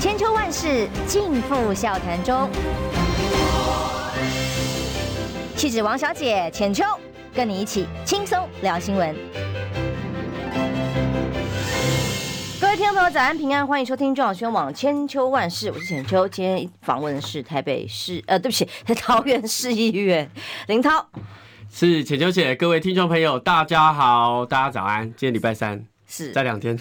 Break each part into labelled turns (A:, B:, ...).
A: 千秋万世尽付笑谈中。气质王小姐浅秋，跟你一起轻松聊新闻。各位听众朋友，早安平安，欢迎收听中广宣网千秋万世，我是浅秋。今天访问的是台北市，呃，对不起，桃园市议员林涛。
B: 是浅秋姐，各位听众朋友，大家好，大家早安。今天礼拜三，
A: 是
B: 在两天。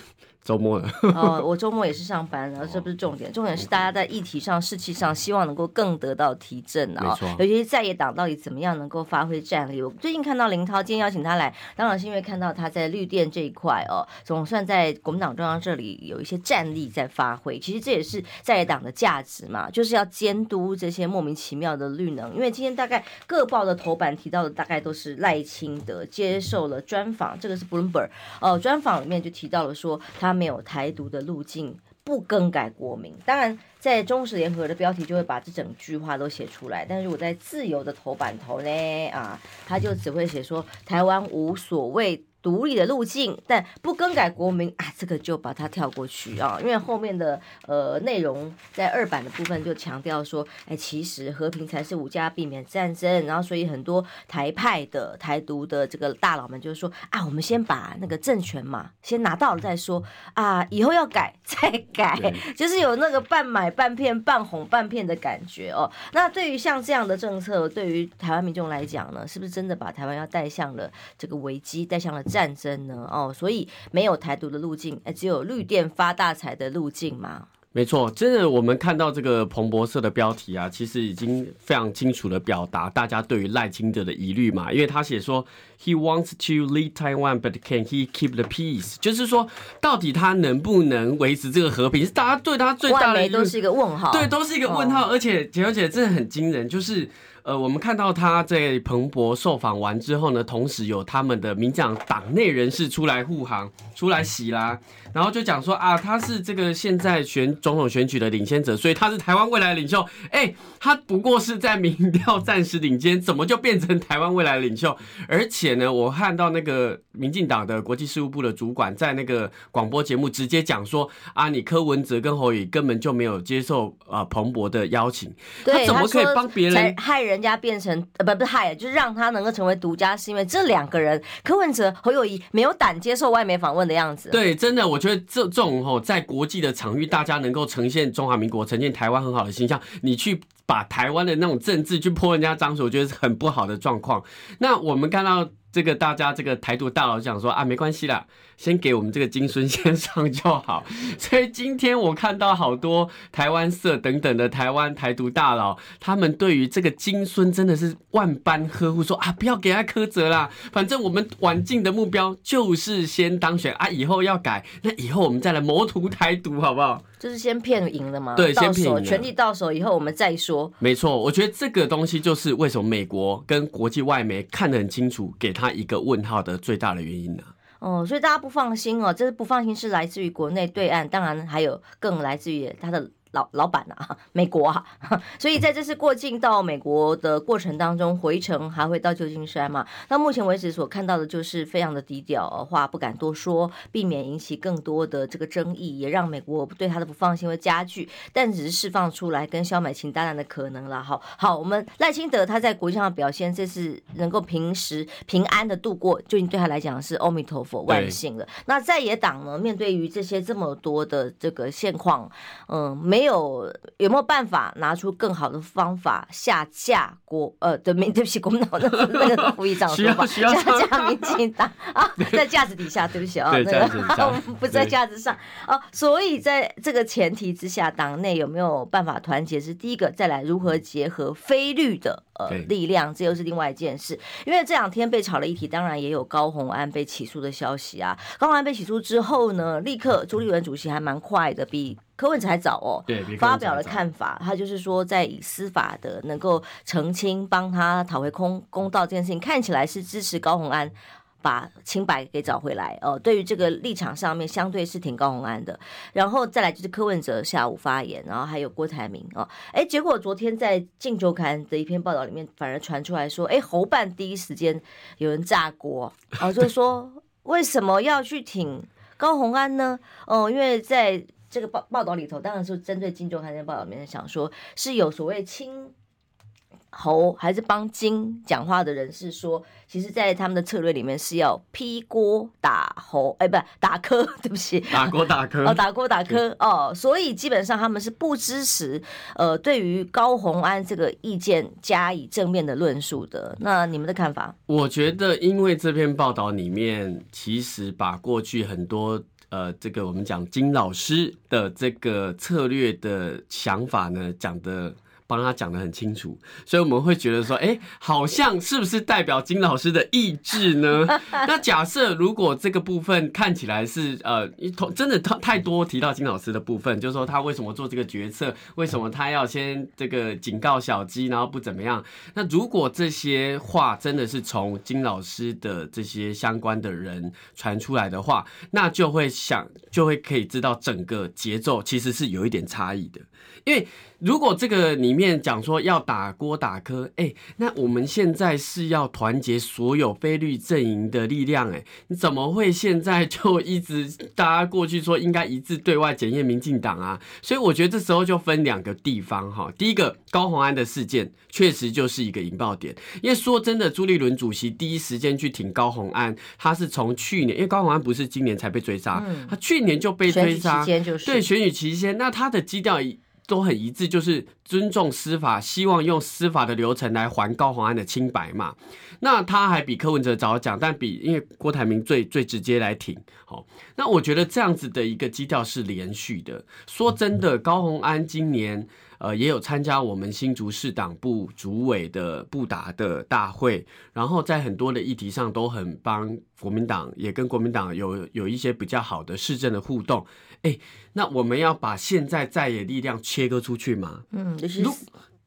B: 周末了
A: 哦，我周末也是上班，然后这不是重点，重点是大家在议题上、士气上，希望能够更得到提振啊。尤其是在野党到底怎么样能够发挥战力？我最近看到林涛，今天邀请他来，当然是因为看到他在绿电这一块哦，总算在国民党中央这里有一些战力在发挥。其实这也是在野党的价值嘛，就是要监督这些莫名其妙的绿能。因为今天大概各报的头版提到的大概都是赖清德接受了专访，这个是 Bloomberg 哦，专访里面就提到了说他。没有台独的路径，不更改国名。当然，在中时联合的标题就会把这整句话都写出来。但是我在自由的头版头呢，啊，他就只会写说台湾无所谓。独立的路径，但不更改国名啊，这个就把它跳过去啊，因为后面的呃内容在二版的部分就强调说，哎，其实和平才是武家，避免战争。然后，所以很多台派的台独的这个大佬们就是说啊，我们先把那个政权嘛，先拿到了再说啊，以后要改再改，就是有那个半买半骗、半哄半骗的感觉哦。那对于像这样的政策，对于台湾民众来讲呢，是不是真的把台湾要带向了这个危机，带向了？战争呢？哦，所以没有台独的路径，哎，只有绿电发大财的路径吗？
B: 没错，真的，我们看到这个彭博社的标题啊，其实已经非常清楚的表达大家对于赖清德的疑虑嘛，因为他写说，He wants to lead Taiwan, but can he keep the peace？就是说，到底他能不能维持这个和平？是大家对他最大的
A: 都是一个问号，
B: 对，都是一个问号。哦、而且，简小姐真的很惊人，就是。呃，我们看到他在彭博受访完之后呢，同时有他们的民进党党内人士出来护航，出来洗啦，然后就讲说啊，他是这个现在选总统选举的领先者，所以他是台湾未来领袖。哎，他不过是在民调暂时领先，怎么就变成台湾未来领袖？而且呢，我看到那个民进党的国际事务部的主管在那个广播节目直接讲说啊，你柯文哲跟侯友根本就没有接受啊彭博的邀请，他怎么可以帮别人
A: 害人？人家变成呃不不害，就是让他能够成为独家，是因为这两个人柯文哲、侯友谊没有胆接受外媒访问的样子。
B: 对，真的，我觉得这这种吼，在国际的场域，大家能够呈现中华民国、呈现台湾很好的形象，你去把台湾的那种政治去泼人家脏水，我觉得是很不好的状况。那我们看到。这个大家这个台独大佬讲说啊，没关系啦，先给我们这个金孙先上就好。所以今天我看到好多台湾社等等的台湾台独大佬，他们对于这个金孙真的是万般呵护，说啊，不要给他苛责啦，反正我们晚进的目标就是先当选啊，以后要改，那以后我们再来谋图台独，好不好？
A: 就是先骗赢了吗？
B: 对，先骗赢，
A: 权力到手以后我们再说。
B: 没错，我觉得这个东西就是为什么美国跟国际外媒看得很清楚，给他一个问号的最大的原因呢？
A: 哦，所以大家不放心哦，这是不放心是来自于国内对岸，当然还有更来自于他的。老老板啊，美国啊，所以在这次过境到美国的过程当中，回程还会到旧金山嘛？那目前为止所看到的就是非常的低调，话不敢多说，避免引起更多的这个争议，也让美国对他的不放心会加剧。但只是释放出来跟萧美琴当然的可能了。好，好，我们赖清德他在国际上的表现，这次能够平时平安的度过，就已经对他来讲是阿弥陀佛万幸了。那在野党呢，面对于这些这么多的这个现况，嗯，没。没有有没有办法拿出更好的方法下架国呃对对不起国民党那个那个副议长说法下架民进党。啊在架子底下对不起啊那个 不在架子上。啊所以在这个前提之下党内有没有办法团结是第一个再来如何结合非律的呃力量这又是另外一件事。因为这两天被炒了一题当然也有高红安被起诉的消息啊。高红安被起诉之后呢立刻朱立伦主席还蛮快的比。柯文哲还早哦，
B: 对，
A: 发表了看法，他就是说，在以司法的能够澄清，帮他讨回公公道这件事情，看起来是支持高红安把清白给找回来哦。对于这个立场上面，相对是挺高虹安的。然后再来就是柯文哲下午发言，然后还有郭台铭哦，哎，结果昨天在《镜周刊》的一篇报道里面，反而传出来说，哎，侯办第一时间有人炸锅，哦，就是说 为什么要去挺高虹安呢？哦，因为在这个报报道里头，当然是针对《镜周刊》的报道里面想说，是有所谓亲。侯还是帮金讲话的人是说，其实，在他们的策略里面是要劈锅打侯，哎，不是打磕，对不起，
B: 打锅打磕
A: 哦，打锅打磕哦，所以基本上他们是不支持呃，对于高虹安这个意见加以正面的论述的。那你们的看法？
B: 我觉得，因为这篇报道里面其实把过去很多呃，这个我们讲金老师的这个策略的想法呢，讲的。帮他讲得很清楚，所以我们会觉得说，哎，好像是不是代表金老师的意志呢？那假设如果这个部分看起来是呃，真的太太多提到金老师的部分，就是说他为什么做这个决策，为什么他要先这个警告小鸡，然后不怎么样？那如果这些话真的是从金老师的这些相关的人传出来的话，那就会想，就会可以知道整个节奏其实是有一点差异的，因为。如果这个里面讲说要打锅打柯，哎、那我们现在是要团结所有非绿阵营的力量，哎，你怎么会现在就一直大家过去说应该一致对外检验民进党啊？所以我觉得这时候就分两个地方哈。第一个高虹安的事件确实就是一个引爆点，因为说真的，朱立伦主席第一时间去挺高虹安，他是从去年，因为高虹安不是今年才被追杀，他去年就被追杀，
A: 就是、
B: 对选举期间，那他的基调。都很一致，就是尊重司法，希望用司法的流程来还高虹安的清白嘛。那他还比柯文哲早讲，但比因为郭台铭最最直接来挺。好，那我觉得这样子的一个基调是连续的。说真的，高宏安今年。呃，也有参加我们新竹市党部主委的布达的大会，然后在很多的议题上都很帮国民党，也跟国民党有有一些比较好的市政的互动。哎，那我们要把现在在野力量切割出去吗？
A: 嗯，就是。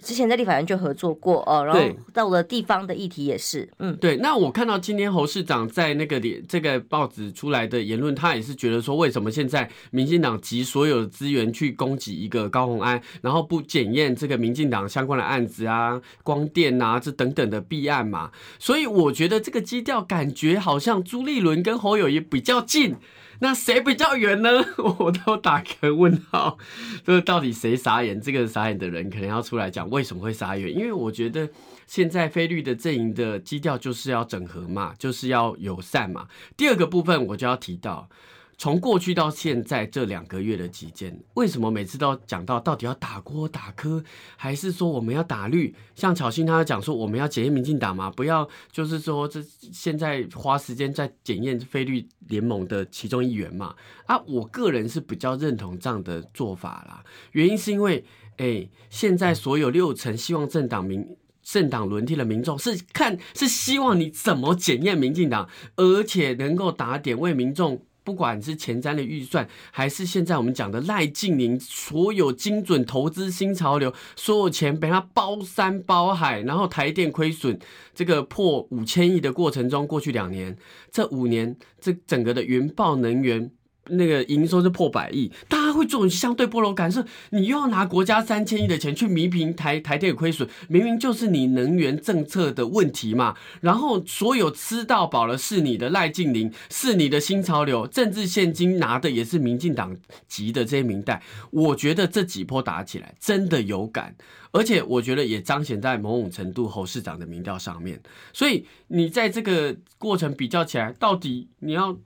A: 之前在立法院就合作过哦，然后到了地方的议题也是，嗯，
B: 对。那我看到今天侯市长在那个里这个报纸出来的言论，他也是觉得说，为什么现在民进党集所有的资源去攻击一个高鸿安，然后不检验这个民进党相关的案子啊、光电啊这等等的弊案嘛？所以我觉得这个基调感觉好像朱立伦跟侯友谊比较近。那谁比较远呢？我都打个问号，就是到底谁傻眼？这个傻眼的人可能要出来讲为什么会傻眼，因为我觉得现在菲律的阵营的基调就是要整合嘛，就是要友善嘛。第二个部分我就要提到。从过去到现在这两个月的期间，为什么每次都讲到到底要打锅打柯，还是说我们要打绿？像巧芯他讲说我们要检验民进党嘛，不要就是说这现在花时间在检验非绿联盟的其中一员嘛。啊，我个人是比较认同这样的做法啦。原因是因为，哎，现在所有六成希望政党民政党轮替的民众是看是希望你怎么检验民进党，而且能够打点为民众。不管是前瞻的预算，还是现在我们讲的赖静宁，所有精准投资新潮流，所有钱被他包山包海，然后台电亏损这个破五千亿的过程中，过去两年，这五年这整个的云豹能源。那个营收是破百亿，大会做相对剥夺感，是你又要拿国家三千亿的钱去弥平台台电亏损，明明就是你能源政策的问题嘛。然后所有吃到饱的是你的赖净宁，是你的新潮流，政治现金拿的也是民进党籍的这些名代。我觉得这几波打起来真的有感，而且我觉得也彰显在某种程度侯市长的民调上面。所以你在这个过程比较起来，到底你要。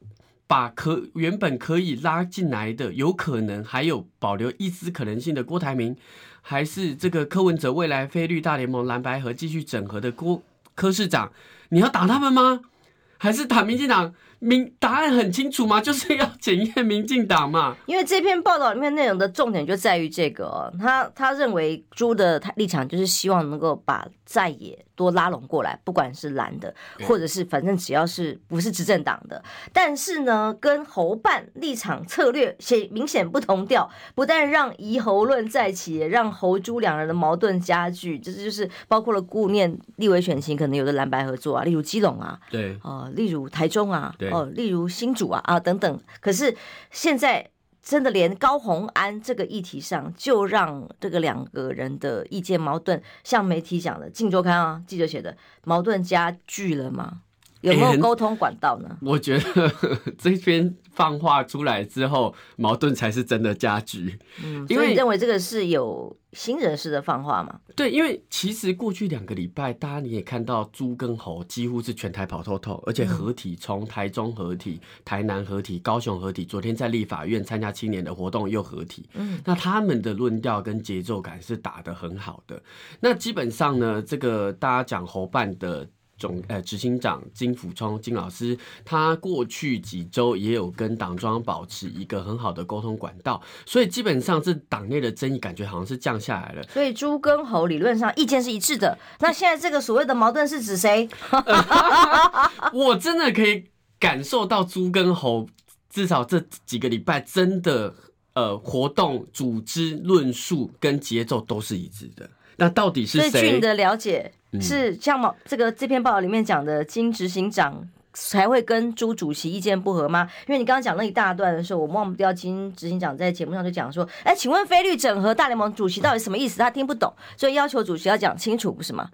B: 把可原本可以拉进来的，有可能还有保留一丝可能性的郭台铭，还是这个柯文哲未来非绿大联盟蓝白合继续整合的郭柯市长，你要打他们吗？还是打民进党？明答案很清楚吗？就是要检验民进党嘛。
A: 因为这篇报道里面内容的重点就在于这个、哦，他他认为朱的立场就是希望能够把在野多拉拢过来，不管是蓝的，或者是反正只要是不是执政党的。但是呢，跟侯办立场策略显明显不同调，不但让疑侯论再起，也让侯朱两人的矛盾加剧。这、就是就是包括了顾念立委选情，可能有的蓝白合作啊，例如基隆啊，
B: 对，
A: 哦、呃，例如台中啊。哦，例如新主啊啊等等，可是现在真的连高红安这个议题上，就让这个两个人的意见矛盾，像媒体讲的《镜周刊》啊记者写的矛盾加剧了吗？有没有沟通管道呢？
B: 我觉得这边放话出来之后，矛盾才是真的加剧。
A: 嗯，因为你认为这个是有新人士的放话嘛？
B: 对，因为其实过去两个礼拜，大家你也看到猪跟猴几乎是全台跑透透，而且合体从台中合体、台南合体、高雄合体，昨天在立法院参加青年的活动又合体。嗯，那他们的论调跟节奏感是打得很好的。那基本上呢，这个大家讲猴办的。总呃，执行长金福聪金老师，他过去几周也有跟党中央保持一个很好的沟通管道，所以基本上这党内的争议感觉好像是降下来了。
A: 所以猪跟猴理论上意见是一致的，那现在这个所谓的矛盾是指谁？
B: 我真的可以感受到猪跟猴至少这几个礼拜真的呃活动组织论述跟节奏都是一致的。那到底是谁？
A: 对据你的了解？是像毛这个这篇报道里面讲的，金执行长才会跟朱主席意见不合吗？因为你刚刚讲那一大段的时候，我忘不掉金执行长在节目上就讲说，哎，请问菲律整合大联盟主席到底什么意思？他听不懂，所以要求主席要讲清楚，不是吗？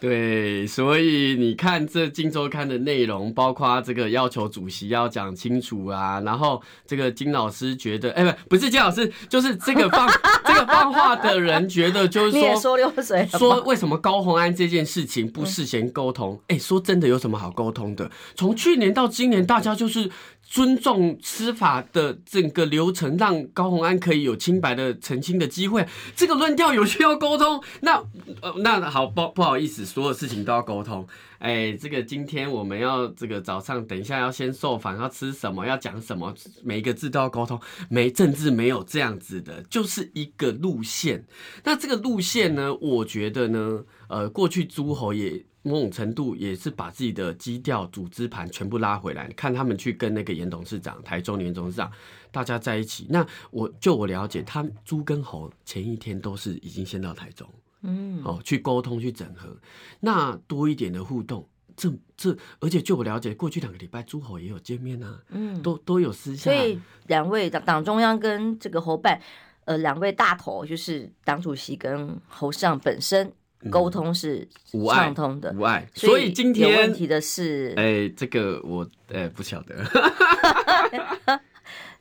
B: 对，所以你看这《金周刊》的内容，包括这个要求主席要讲清楚啊，然后这个金老师觉得，哎，不，不是金老师，就是这个放 这个放话的人觉得，就是
A: 说，说溜水，
B: 说为什么高红安这件事情不事先沟通？哎，说真的，有什么好沟通的？从去年到今年，大家就是。尊重司法的整个流程，让高虹安可以有清白的澄清的机会。这个论调有需要沟通，那呃那好不不好意思，所有事情都要沟通。哎，这个今天我们要这个早上等一下要先受访，要吃什么，要讲什么，每一个字都要沟通。没政治没有这样子的，就是一个路线。那这个路线呢，我觉得呢，呃，过去诸侯也。某种程度也是把自己的基调、组织盘全部拉回来，看他们去跟那个严董事长、台中严董事长大家在一起。那我就我了解，他猪跟猴前一天都是已经先到台中，嗯，哦，去沟通、去整合，那多一点的互动，这这，而且就我了解，过去两个礼拜猪猴也有见面啊，嗯，都都有私下。
A: 所以两位党党中央跟这个侯办，呃，两位大头就是党主席跟侯市长本身。沟通是畅通的，
B: 无碍。所以今天
A: 有问题的是，
B: 哎，这个我哎不晓得。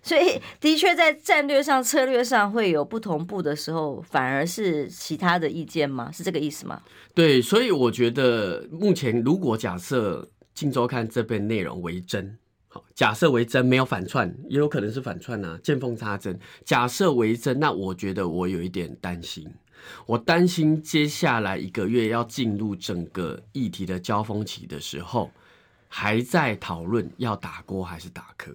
A: 所以的确在战略上、策略上会有不同步的时候，反而是其他的意见吗？是这个意思吗？
B: 对，所以我觉得目前如果假设《镜周刊》这边内容为真，好，假设为真，没有反串，也有可能是反串啊，见缝插针。假设为真，那我觉得我有一点担心。我担心接下来一个月要进入整个议题的交锋期的时候，还在讨论要打锅还是打壳。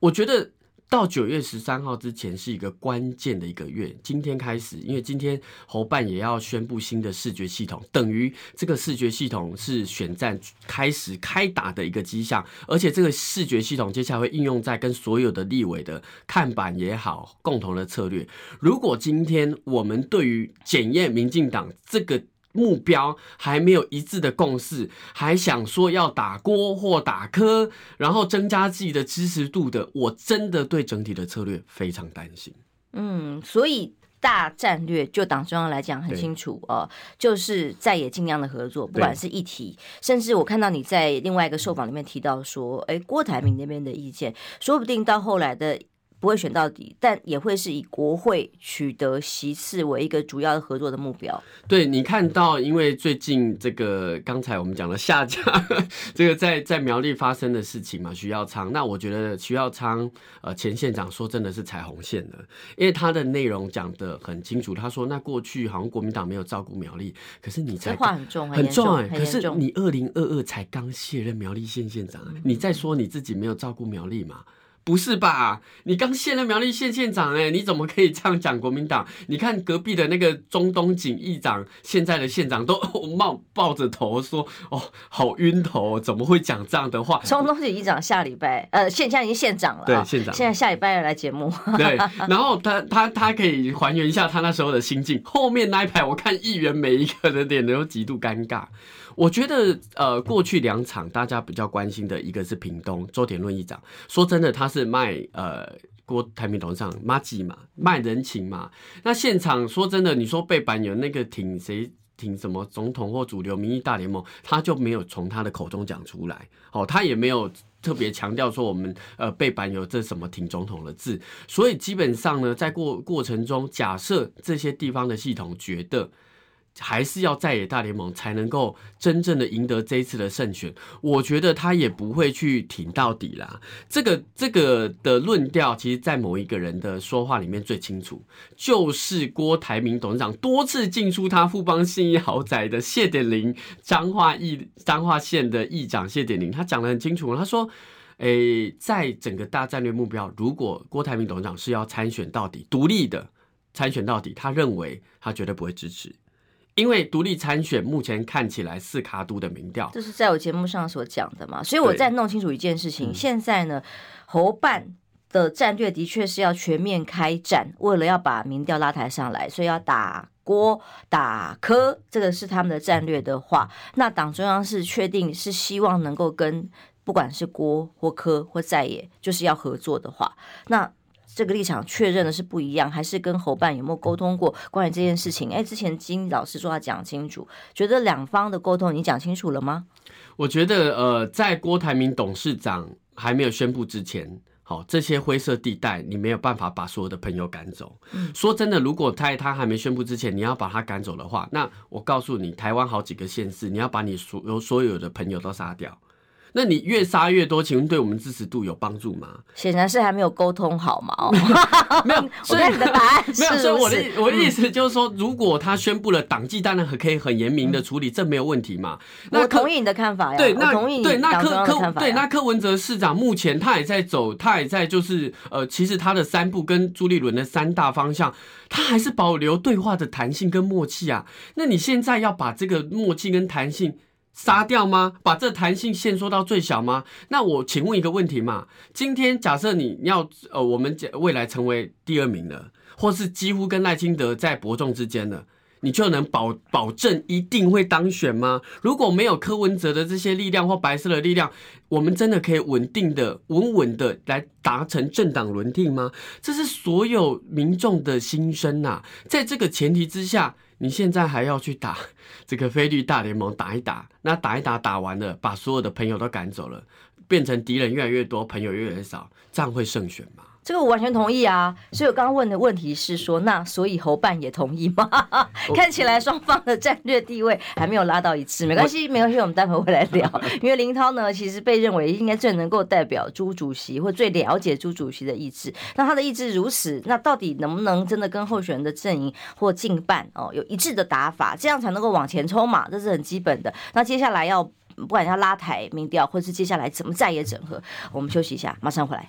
B: 我觉得到九月十三号之前是一个关键的一个月。今天开始，因为今天侯办也要宣布新的视觉系统，等于这个视觉系统是选战开始开打的一个迹象。而且这个视觉系统接下来会应用在跟所有的立委的看板也好，共同的策略。如果今天我们对于检验民进党这个目标还没有一致的共识，还想说要打锅或打科，然后增加自己的支持度的，我真的对整体的策略非常担心。
A: 嗯，所以大战略就党中央来讲很清楚哦，就是在也尽量的合作，不管是议题，甚至我看到你在另外一个受访里面提到说，哎，郭台铭那边的意见，说不定到后来的。不会选到底，但也会是以国会取得席次为一个主要的合作的目标。
B: 对，你看到，因为最近这个刚才我们讲的下架，这个在在苗栗发生的事情嘛，徐耀昌。那我觉得徐耀昌呃前县长说真的是踩红线了，因为他的内容讲的很清楚。他说，那过去好像国民党没有照顾苗栗，可是你才
A: 话很重，
B: 很重哎、
A: 欸，
B: 可是你二零二二才刚卸任苗栗县县长，你再说你自己没有照顾苗栗嘛？不是吧？你刚卸任苗栗县县长，哎，你怎么可以这样讲国民党？你看隔壁的那个中东锦议长，现在的县长都冒抱着头说：“哦，好晕头，怎么会讲这样的话？”
A: 中东锦议长下礼拜，呃，现在已经县长了，
B: 对，县长，
A: 现在下礼拜要来节目。
B: 对，然后他他他可以还原一下他那时候的心境。后面那一排，我看议员每一个的脸都极度尴尬。我觉得，呃，过去两场大家比较关心的一个是屏东周田论议长，说真的，他是卖呃郭台铭董事长麻吉嘛，卖人情嘛。那现场说真的，你说背板有那个挺谁？挺什么总统或主流民意大联盟，他就没有从他的口中讲出来。哦，他也没有特别强调说我们呃背板有这什么挺总统的字。所以基本上呢，在过过程中，假设这些地方的系统觉得。还是要在野大联盟才能够真正的赢得这一次的胜选，我觉得他也不会去挺到底啦。这个这个的论调，其实，在某一个人的说话里面最清楚，就是郭台铭董事长多次进出他富邦信义豪宅的谢典林彰化议彰化县的议长谢典林，他讲得很清楚，他说：“诶，在整个大战略目标，如果郭台铭董事长是要参选到底，独立的参选到底，他认为他绝对不会支持。”因为独立参选，目前看起来四卡都的民调，
A: 这是在我节目上所讲的嘛，所以我再弄清楚一件事情。嗯、现在呢，侯办的战略的确是要全面开战，为了要把民调拉抬上来，所以要打郭打柯，这个是他们的战略的话，那党中央是确定是希望能够跟不管是郭或柯或在野，就是要合作的话，那。这个立场确认的是不一样，还是跟侯办有没有沟通过关于这件事情？哎，之前金老师说要讲清楚，觉得两方的沟通你讲清楚了吗？
B: 我觉得，呃，在郭台铭董事长还没有宣布之前，好，这些灰色地带你没有办法把所有的朋友赶走。嗯，说真的，如果在他还没宣布之前，你要把他赶走的话，那我告诉你，台湾好几个县市，你要把你所有所有的朋友都杀掉。那你越杀越多，请问对我们支持度有帮助吗？
A: 显然是还没有沟通好嘛。哦，
B: 没有，
A: 我看你的答案是
B: 没有。所以我的我的意思就是说，如果他宣布了党纪，当然可以很严明的处理，这没有问题嘛。
A: 那我同意你的看法呀。
B: 对，那
A: 同意
B: 对那柯柯对那柯文哲市长目前他也在走，他也在就是呃，其实他的三步跟朱立伦的三大方向，他还是保留对话的弹性跟默契啊。那你现在要把这个默契跟弹性。杀掉吗？把这弹性限缩到最小吗？那我请问一个问题嘛，今天假设你要呃，我们未来成为第二名了，或是几乎跟赖清德在伯仲之间了，你就能保保证一定会当选吗？如果没有柯文哲的这些力量或白色的力量，我们真的可以稳定的、稳稳的来达成政党轮替吗？这是所有民众的心声呐。在这个前提之下。你现在还要去打 这个非绿大联盟，打一打，那打一打，打完了，把所有的朋友都赶走了，变成敌人越来越多，朋友越来越少，这样会胜选吗？
A: 这个我完全同意啊，所以我刚刚问的问题是说，那所以侯办也同意吗？看起来双方的战略地位还没有拉到一致，没关系，没关系，我们待会会来聊。因为林涛呢，其实被认为应该最能够代表朱主席或最了解朱主席的意志。那他的意志如此，那到底能不能真的跟候选人的阵营或竞办哦有一致的打法，这样才能够往前冲嘛？这是很基本的。那接下来要不管要拉抬民调，或是接下来怎么再也整合，我们休息一下，马上回来。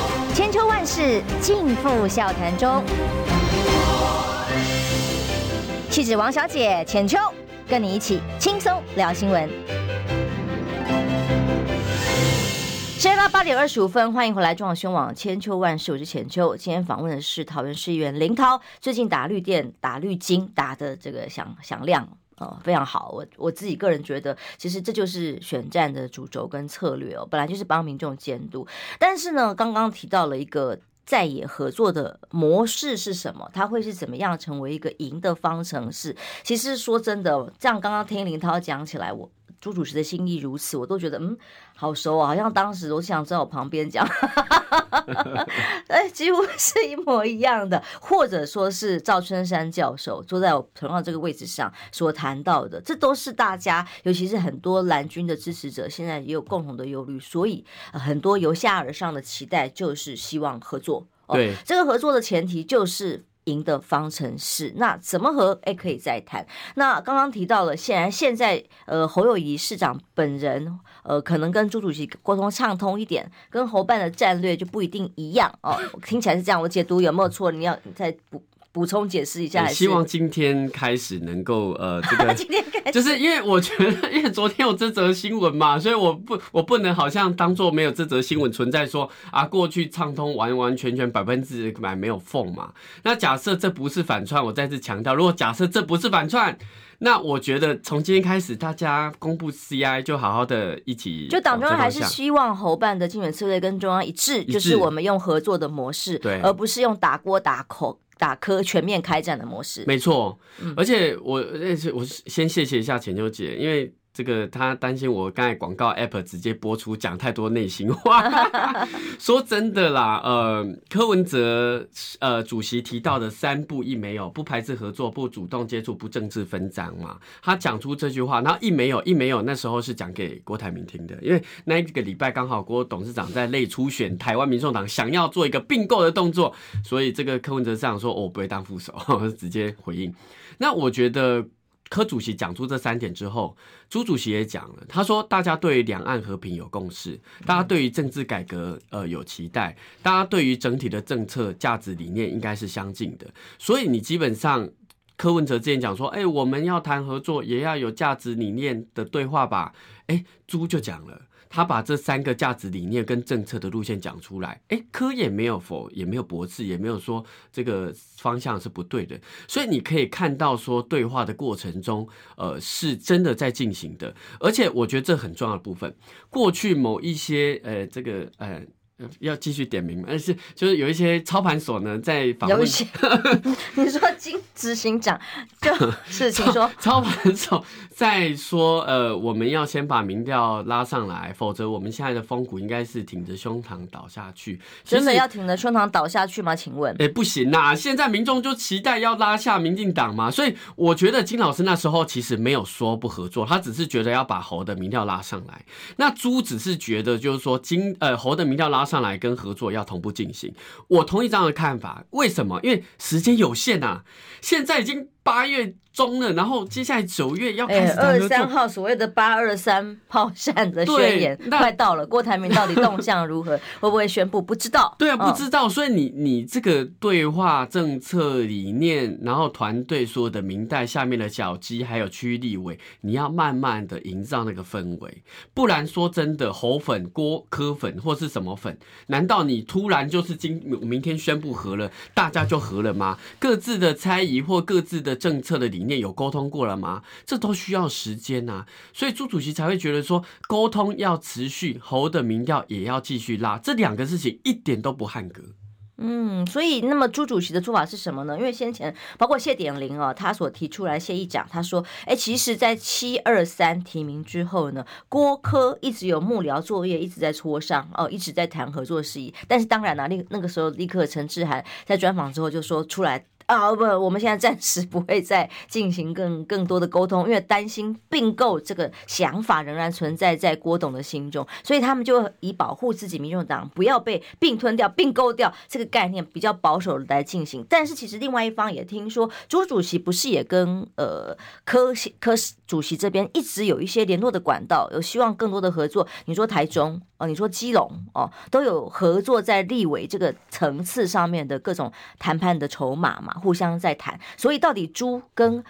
C: 千秋万世尽付笑谈中。气质王小姐浅秋，跟你一起轻松聊新闻。
A: 现在八点二十五分，欢迎回来中广新闻网千秋万世，我是浅秋。今天访问的是桃园市议员林涛，最近打绿电、打绿金打的这个响响亮。哦，非常好，我我自己个人觉得，其实这就是选战的主轴跟策略哦，本来就是帮民众监督。但是呢，刚刚提到了一个在野合作的模式是什么？它会是怎么样成为一个赢的方程式？其实说真的，这样刚刚听林涛讲起来，我。朱主席的心意如此，我都觉得嗯，好熟啊，好像当时我想在我旁边讲，哎，几乎是一模一样的，或者说是赵春山教授坐在我同样这个位置上所谈到的，这都是大家，尤其是很多蓝军的支持者，现在也有共同的忧虑，所以很多由下而上的期待就是希望合作。
B: 对，
A: 哦，这个合作的前提就是。赢的方程式，那怎么和哎可以再谈。那刚刚提到了，显然现在呃侯友谊市长本人呃可能跟朱主席沟通畅通一点，跟侯办的战略就不一定一样哦。听起来是这样，我解读有没有错？你要再补补充解释一下？
B: 希望今天开始能够呃，这个
A: 今天开始
B: 就是因为我觉得，因为昨天有这则新闻嘛，所以我不我不能好像当做没有这则新闻存在说，说啊过去畅通完完全全百分之百没有缝嘛。那假设这不是反串，我再次强调，如果假设这不是反串。那我觉得从今天开始，大家公布 CI 就好好的一起。
A: 就党中央还是希望侯办的竞选策略跟中央一致，一致就是我们用合作的模式，对，而不是用打锅打口打科全面开战的模式。
B: 没错，而且我我先谢谢一下浅秋姐，因为。这个他担心我刚才广告 app 直接播出讲太多内心话。说真的啦，呃，柯文哲呃主席提到的三不一没有，不排斥合作，不主动接触，不政治分赃嘛。他讲出这句话，然后一没有，一没有，那时候是讲给郭台铭听的，因为那一个礼拜刚好郭董事长在内初选台湾民众党，想要做一个并购的动作，所以这个柯文哲这样说，我不会当副手，直接回应。那我觉得。柯主席讲出这三点之后，朱主席也讲了，他说大家对两岸和平有共识，大家对于政治改革呃有期待，大家对于整体的政策价值理念应该是相近的，所以你基本上柯文哲之前讲说，哎，我们要谈合作，也要有价值理念的对话吧，哎，朱就讲了。他把这三个价值理念跟政策的路线讲出来，诶，科也没有否，也没有驳斥，也没有说这个方向是不对的，所以你可以看到说对话的过程中，呃，是真的在进行的，而且我觉得这很重要的部分，过去某一些呃，这个呃。要继续点名吗？但是就是有一些操盘手呢，在访问。有一些，
A: 你说金执行长就 是请说。
B: 操盘手在说，呃，我们要先把民调拉上来，否则我们现在的风骨应该是挺着胸膛倒下去。
A: 真的要挺着胸膛倒下去吗？请问？
B: 哎，不行呐！现在民众就期待要拉下民进党嘛，所以我觉得金老师那时候其实没有说不合作，他只是觉得要把侯的民调拉上来。那朱只是觉得就是说金呃侯的民调拉上来。跟合作要同步进行，我同意这样的看法。为什么？因为时间有限呐，现在已经。八月中了，然后接下来九月要开始
A: 二十三号所谓的八二三炮战的宣言快到了，郭台铭到底动向如何？会不会宣布？不知道。
B: 对啊，不知道。所以你你这个对话政策理念，然后团队所有的明代下面的小鸡，还有区域立委，你要慢慢的营造那个氛围，不然说真的，侯粉、郭科粉或是什么粉，难道你突然就是今明天宣布和了，大家就和了吗？各自的猜疑或各自的。政策的理念有沟通过了吗？这都需要时间呐，所以朱主席才会觉得说沟通要持续，侯的民调也要继续拉，这两个事情一点都不捍格。
A: 嗯，所以那么朱主席的做法是什么呢？因为先前包括谢点玲啊，他所提出来，谢议长他说，哎，其实，在七二三提名之后呢，郭柯一直有幕僚作业，一直在磋商哦，一直在谈合作事宜。但是当然了，那那个时候立刻陈志涵在专访之后就说出来。啊不，我们现在暂时不会再进行更更多的沟通，因为担心并购这个想法仍然存在在郭董的心中，所以他们就以保护自己民众党不要被并吞掉、并购掉这个概念比较保守的来进行。但是其实另外一方也听说，朱主席不是也跟呃柯柯主席这边一直有一些联络的管道，有希望更多的合作。你说台中哦，你说基隆哦，都有合作在立委这个层次上面的各种谈判的筹码嘛。互相在谈，所以到底朱跟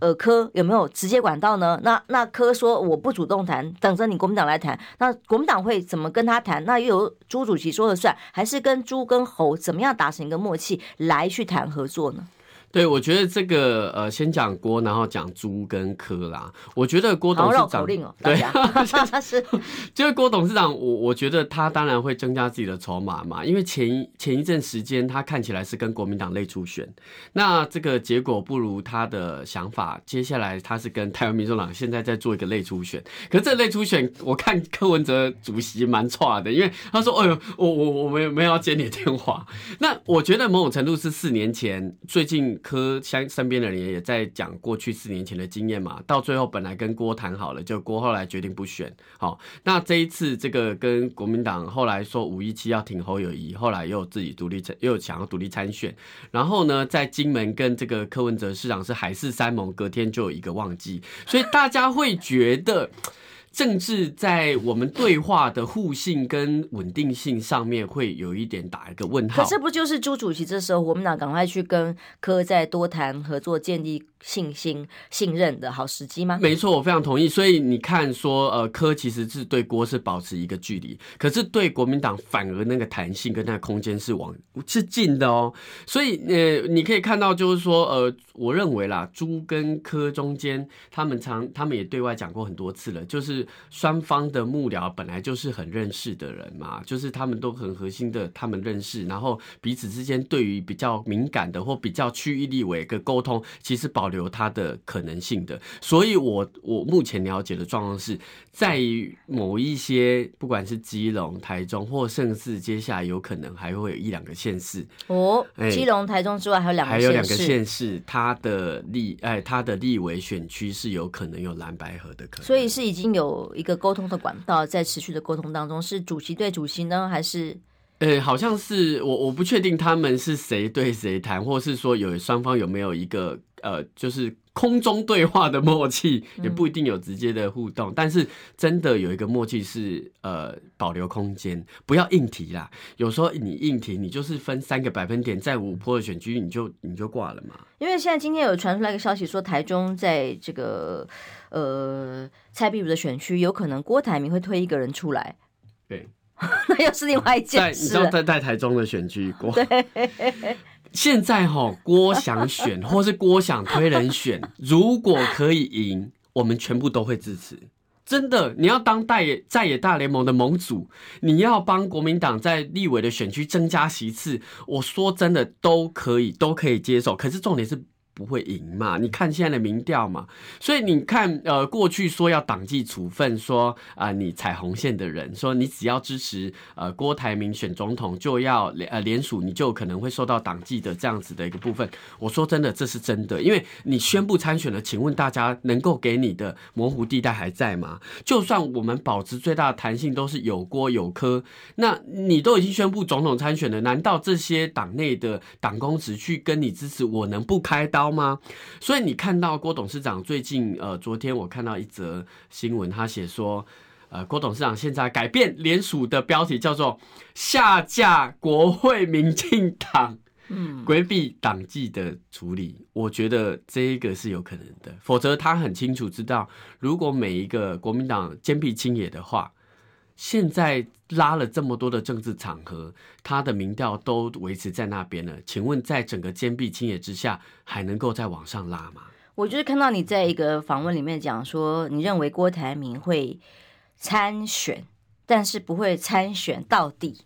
A: 呃柯有没有直接管道呢？那那柯说我不主动谈，等着你国民党来谈。那国民党会怎么跟他谈？那又由朱主席说了算，还是跟朱跟侯怎么样达成一个默契来去谈合作呢？
B: 对，我觉得这个呃，先讲郭，然后讲朱跟柯啦。我觉得郭董事长，
A: 哦、
B: 对，是就是郭董事长，我我觉得他当然会增加自己的筹码嘛，因为前前一阵时间他看起来是跟国民党内初选，那这个结果不如他的想法，接下来他是跟台湾民众党现在在做一个内初选，可是这内初选，我看柯文哲主席蛮差的，因为他说：“哎呦，我我我没有没有要接你的电话。”那我觉得某种程度是四年前最近。柯相身边的人也在讲过去四年前的经验嘛，到最后本来跟郭谈好了，就郭后来决定不选。好，那这一次这个跟国民党后来说五一七要挺侯友宜，后来又自己独立参，又想要独立参选。然后呢，在金门跟这个柯文哲市长是海誓山盟，隔天就有一个忘记，所以大家会觉得。政治在我们对话的互信跟稳定性上面会有一点打一个问号。
A: 可这不就是朱主席这时候，我们俩赶快去跟柯再多谈合作，建立信心、信任的好时机吗？
B: 没错，我非常同意。所以你看说，呃，柯其实是对郭是保持一个距离，可是对国民党反而那个弹性跟那个空间是往是近的哦。所以呃，你可以看到就是说，呃，我认为啦，朱跟柯中间，他们常他们也对外讲过很多次了，就是。双方的幕僚本来就是很认识的人嘛，就是他们都很核心的，他们认识，然后彼此之间对于比较敏感的或比较区域立委的沟通，其实保留它的可能性的。所以我，我我目前了解的状况是在于某一些，不管是基隆、台中，或甚至接下来有可能还会有一两个县市
A: 哦，基隆、台中之外还有两个
B: 还有两个县市，它的立哎，它的立委选区是有可能有蓝白合的可能，
A: 所以是已经有。有一个沟通的管道，在持续的沟通当中，是主席对主席呢，还是？
B: 呃，好像是我我不确定他们是谁对谁谈，或是说有双方有没有一个呃，就是空中对话的默契，也不一定有直接的互动，嗯、但是真的有一个默契是呃，保留空间，不要硬提啦。有时候你硬提，你就是分三个百分点在五波的选区，你就你就挂了嘛。
A: 因为现在今天有传出来一个消息，说台中在这个呃蔡壁如的选区，有可能郭台铭会推一个人出来。
B: 对。
A: 那又是另外一件事。
B: 你知道在在台中的选举郭，现在哈郭想选，或是郭想推人选，如果可以赢，我们全部都会支持。真的，你要当在野大联盟的盟主，你要帮国民党在立委的选区增加席次，我说真的都可以，都可以接受。可是重点是。不会赢嘛？你看现在的民调嘛，所以你看，呃，过去说要党纪处分，说啊、你踩红线的人，说你只要支持呃郭台铭选总统，就要呃联署，你就可能会受到党纪的这样子的一个部分。我说真的，这是真的，因为你宣布参选了，请问大家能够给你的模糊地带还在吗？就算我们保持最大的弹性，都是有郭有柯，那你都已经宣布总统参选了，难道这些党内的党公职去跟你支持，我能不开刀吗？所以你看到郭董事长最近，呃，昨天我看到一则新闻，他写说，呃，郭董事长现在改变联署的标题，叫做下架国会民进党，嗯，规避党纪的处理。我觉得这一个是有可能的，否则他很清楚知道，如果每一个国民党坚壁清野的话。现在拉了这么多的政治场合，他的民调都维持在那边了。请问，在整个坚壁清野之下，还能够再往上拉吗？
A: 我就是看到你在一个访问里面讲说，你认为郭台铭会参选，但是不会参选到底。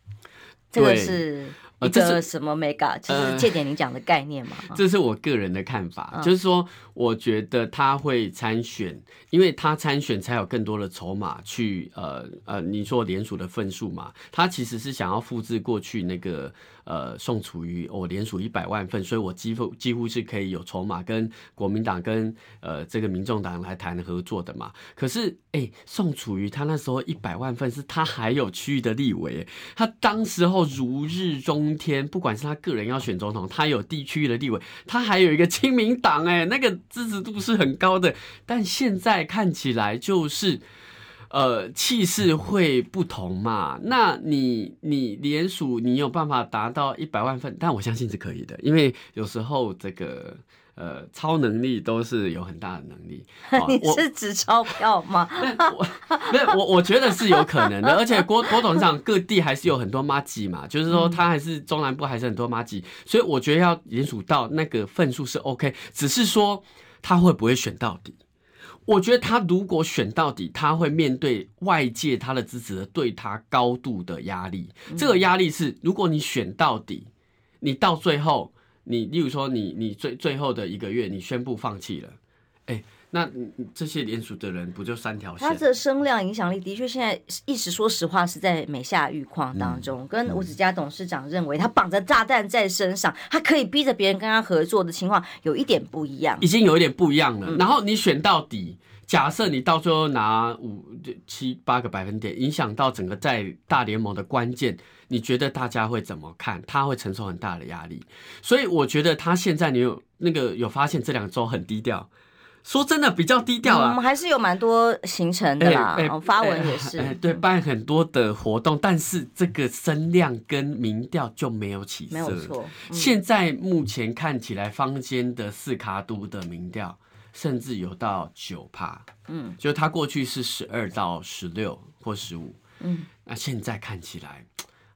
A: 这个是。这个什么 mega？就是借点你讲的概念嘛？
B: 这是我个人的看法，嗯、就是说，我觉得他会参选，因为他参选才有更多的筹码去呃呃，你说联署的份数嘛，他其实是想要复制过去那个。呃，宋楚瑜，我连署一百万份，所以我几乎几乎是可以有筹码跟国民党跟呃这个民众党来谈合作的嘛。可是，哎、宋楚瑜他那时候一百万份是他还有区域的立委，他当时候如日中天，不管是他个人要选总统，他有地区域的立委，他还有一个亲民党，哎，那个支持度是很高的。但现在看起来就是。呃，气势会不同嘛？那你你联署，你有办法达到一百万份？但我相信是可以的，因为有时候这个呃超能力都是有很大的能力。
A: 你是指钞票吗？
B: 我 没有，我我觉得是有可能的。而且郭郭董事长各地还是有很多麻吉嘛，就是说他还是中南部还是很多麻吉，所以我觉得要连署到那个份数是 OK，只是说他会不会选到底？我觉得他如果选到底，他会面对外界他的支持者对他高度的压力。这个压力是，如果你选到底，你到最后，你例如说你你最最后的一个月，你宣布放弃了，哎。那这些连署的人不就三条线？
A: 他的声量影响力的确现在一时说实话是在美下愈况当中。嗯、跟吴子嘉董事长认为他绑着炸弹在身上，他可以逼着别人跟他合作的情况有一点不一样，
B: 已经有一点不一样了。嗯、然后你选到底，假设你到最后拿五七八个百分点，影响到整个在大联盟的关键，你觉得大家会怎么看？他会承受很大的压力。所以我觉得他现在你有那个有发现这两周很低调。说真的比较低调啊。
A: 我们还是有蛮多行程的啦，欸欸、发文也是、欸，
B: 对，办很多的活动，但是这个声量跟民调就没有起色。
A: 没有错。嗯、
B: 现在目前看起来，坊间的四卡都的民调甚至有到九趴，嗯，就他过去是十二到十六或十五，嗯，那现在看起来。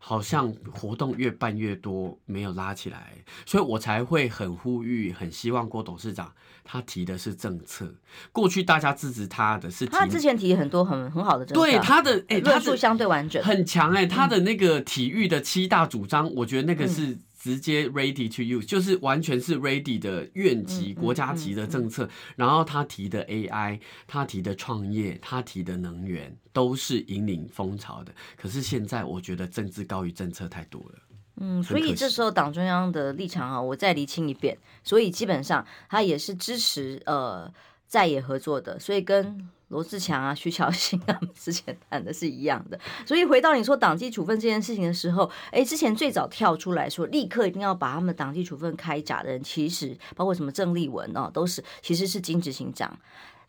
B: 好像活动越办越多，没有拉起来，所以我才会很呼吁，很希望郭董事长他提的是政策。过去大家支持他的是，
A: 他之前提很多很很好的政策，
B: 对他的哎，论
A: 述相对完整，
B: 很强哎，他的那个体育的七大主张，我觉得那个是。直接 ready to use，就是完全是 ready 的院级、国家级的政策。然后他提的 AI，他提的创业，他提的能源，都是引领风潮的。可是现在我觉得政治高于政策太多了。
A: 嗯，所以这时候党中央的立场啊，我再厘清一遍。所以基本上他也是支持呃在野合作的，所以跟。罗志祥啊，徐巧芯啊，之前谈的是一样的，所以回到你说党纪处分这件事情的时候，哎，之前最早跳出来说立刻一定要把他们党纪处分开闸的人，其实包括什么郑丽文哦，都是其实是金执行长。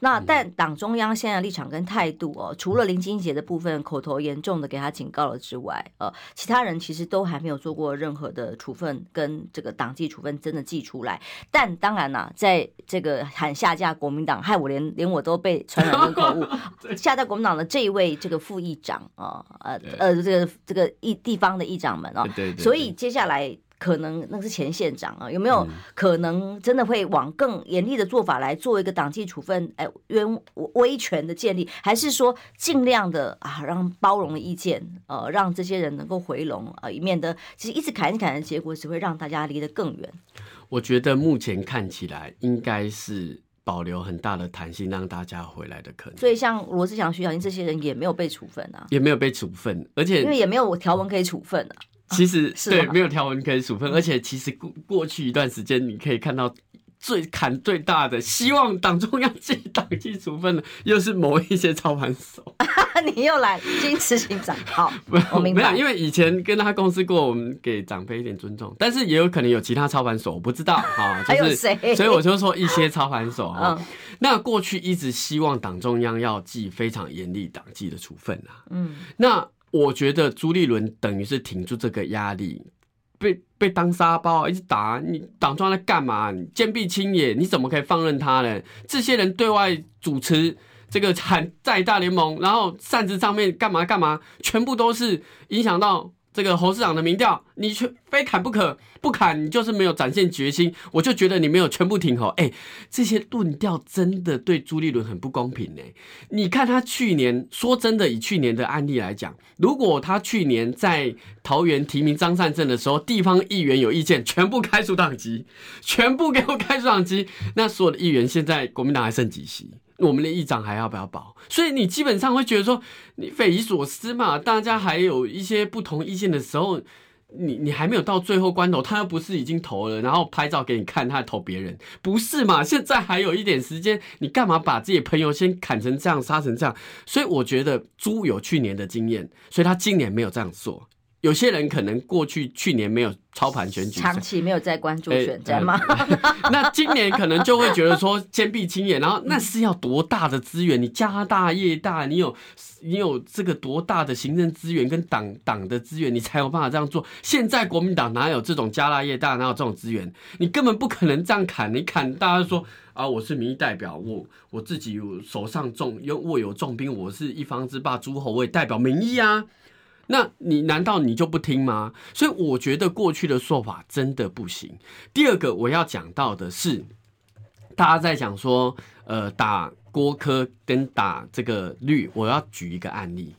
A: 那但党中央现在的立场跟态度哦，除了林金杰的部分口头严重的给他警告了之外，呃，其他人其实都还没有做过任何的处分跟这个党纪处分真的寄出来。但当然啦，在这个喊下架国民党，害我连连我都被传染跟口误，下架国民党的这一位这个副议长啊，呃呃，这个这个议地方的议长们啊，所以接下来。可能那是前县长啊，有没有可能真的会往更严厉的做法来做一个党纪处分？哎，冤威权的建立，还是说尽量的啊，让包容的意见，呃，让这些人能够回笼啊，以免得其实一直砍一砍的结果，只会让大家离得更远。
B: 我觉得目前看起来应该是保留很大的弹性，让大家回来的可能。
A: 所以像罗志祥、徐小英这些人也没有被处分啊，
B: 也没有被处分，而且
A: 因为也没有条文可以处分啊。
B: 其实对，没有条文可以处分，而且其实过过去一段时间，你可以看到最砍最大的，希望党中央进党纪处分的，又是某一些操盘手。
A: 你又来金执行长，好，我明白。
B: 没有，因为以前跟他共事过，我们给长辈一点尊重，但是也有可能有其他操盘手，我不知道哈。就是、还有谁？所以我就说一些操盘手哈。嗯、那过去一直希望党中央要记非常严厉党纪的处分啊。嗯，那。我觉得朱立伦等于是挺住这个压力，被被当沙包一直打，你党中央在干嘛？你坚壁清野，你怎么可以放任他呢？这些人对外主持这个喊 在大联盟，然后扇子上面干嘛干嘛，全部都是影响到。这个侯市长的民调，你却非砍不可，不砍你就是没有展现决心，我就觉得你没有全部挺侯。哎，这些论调真的对朱立伦很不公平呢。你看他去年，说真的，以去年的案例来讲，如果他去年在桃园提名张善政的时候，地方议员有意见，全部开除党籍，全部给我开除党籍，那所有的议员现在国民党还剩几席？我们的议长还要不要保？所以你基本上会觉得说，你匪夷所思嘛。大家还有一些不同意见的时候，你你还没有到最后关头，他又不是已经投了，然后拍照给你看，他投别人，不是嘛？现在还有一点时间，你干嘛把自己朋友先砍成这样，杀成这样？所以我觉得朱有去年的经验，所以他今年没有这样做。有些人可能过去去年没有操盘选举，
A: 长期没有在关注选战吗？
B: 那今年可能就会觉得说坚壁清野，然后那是要多大的资源？你家大业大，你有你有这个多大的行政资源跟党党的资源，你才有办法这样做。现在国民党哪有这种家大业大，哪有这种资源？你根本不可能这样砍，你砍大家说啊，我是民意代表，我我自己有手上重又握有重兵，我是一方之霸诸侯，我也代表民意啊。那你难道你就不听吗？所以我觉得过去的说法真的不行。第二个我要讲到的是，大家在讲说，呃，打郭科跟打这个绿，我要举一个案例。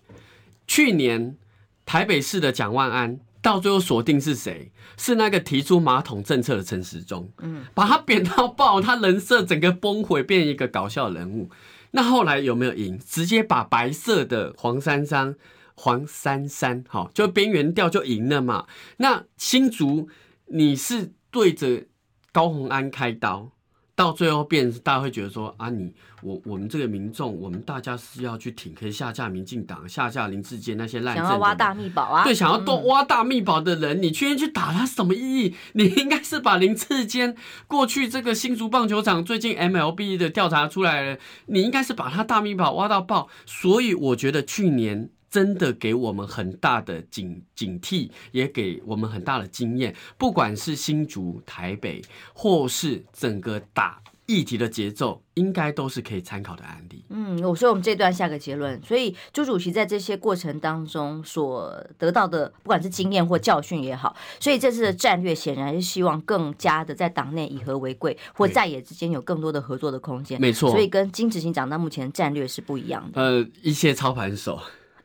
B: 去年台北市的蒋万安到最后锁定是谁？是那个提出马桶政策的陈时中，嗯，把他贬到爆，他人设整个崩毁，变一个搞笑人物。那后来有没有赢？直接把白色的黄珊珊。黄珊珊，好，就边缘调就赢了嘛。那新竹，你是对着高虹安开刀，到最后变大家会觉得说啊你，你我我们这个民众，我们大家是要去挺，可以下架民进党，下架林志坚那些烂，
A: 想要挖大秘宝啊？
B: 对，想要多挖大秘宝的人，嗯、你居然去打他，什么意义？你应该是把林志坚过去这个新竹棒球场最近 MLB 的调查出来了，你应该是把他大秘宝挖到爆。所以我觉得去年。真的给我们很大的警警惕，也给我们很大的经验。不管是新竹、台北，或是整个打议题的节奏，应该都是可以参考的案例。
A: 嗯，我所以我们这段下个结论。所以朱主席在这些过程当中所得到的，不管是经验或教训也好，所以这次的战略显然是希望更加的在党内以和为贵，或在野之间有更多的合作的空间。
B: 没错，
A: 所以跟金执行长到目前战略是不一样的。
B: 呃，一些操盘手。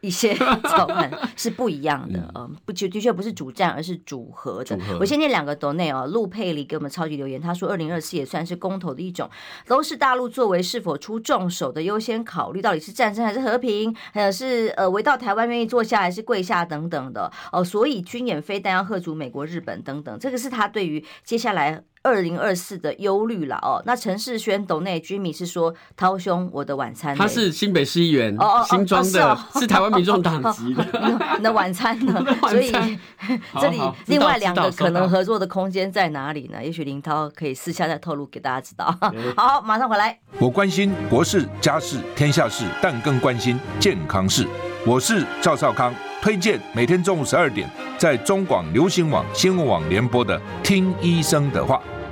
A: 一些 草案是不一样的，嗯，不就的确不是主战，而是组合的。合我先念两个斗内哦，陆佩里给我们超级留言，他说二零二四也算是公投的一种，都是大陆作为是否出重手的优先考虑，到底是战争还是和平，还有是呃围到台湾愿意坐下还是跪下等等的哦，所以军演非但要吓阻美国、日本等等，这个是他对于接下来。二零二四的忧虑了哦，那陈世轩董内居民是说，涛兄我的晚餐，
B: 他是新北市议员哦，新庄的，哦哦、是台湾民众党籍的。
A: 你的晚餐呢？所以这里另外两个可能合作的空间在哪里呢？也许林涛可以私下再透露给大家知道。好，马上回来。
D: 我关心国事、家事、天下事，但更关心健康事。我是赵少康，推荐每天中午十二点在中广流行网、新闻网联播的《听医生的话》。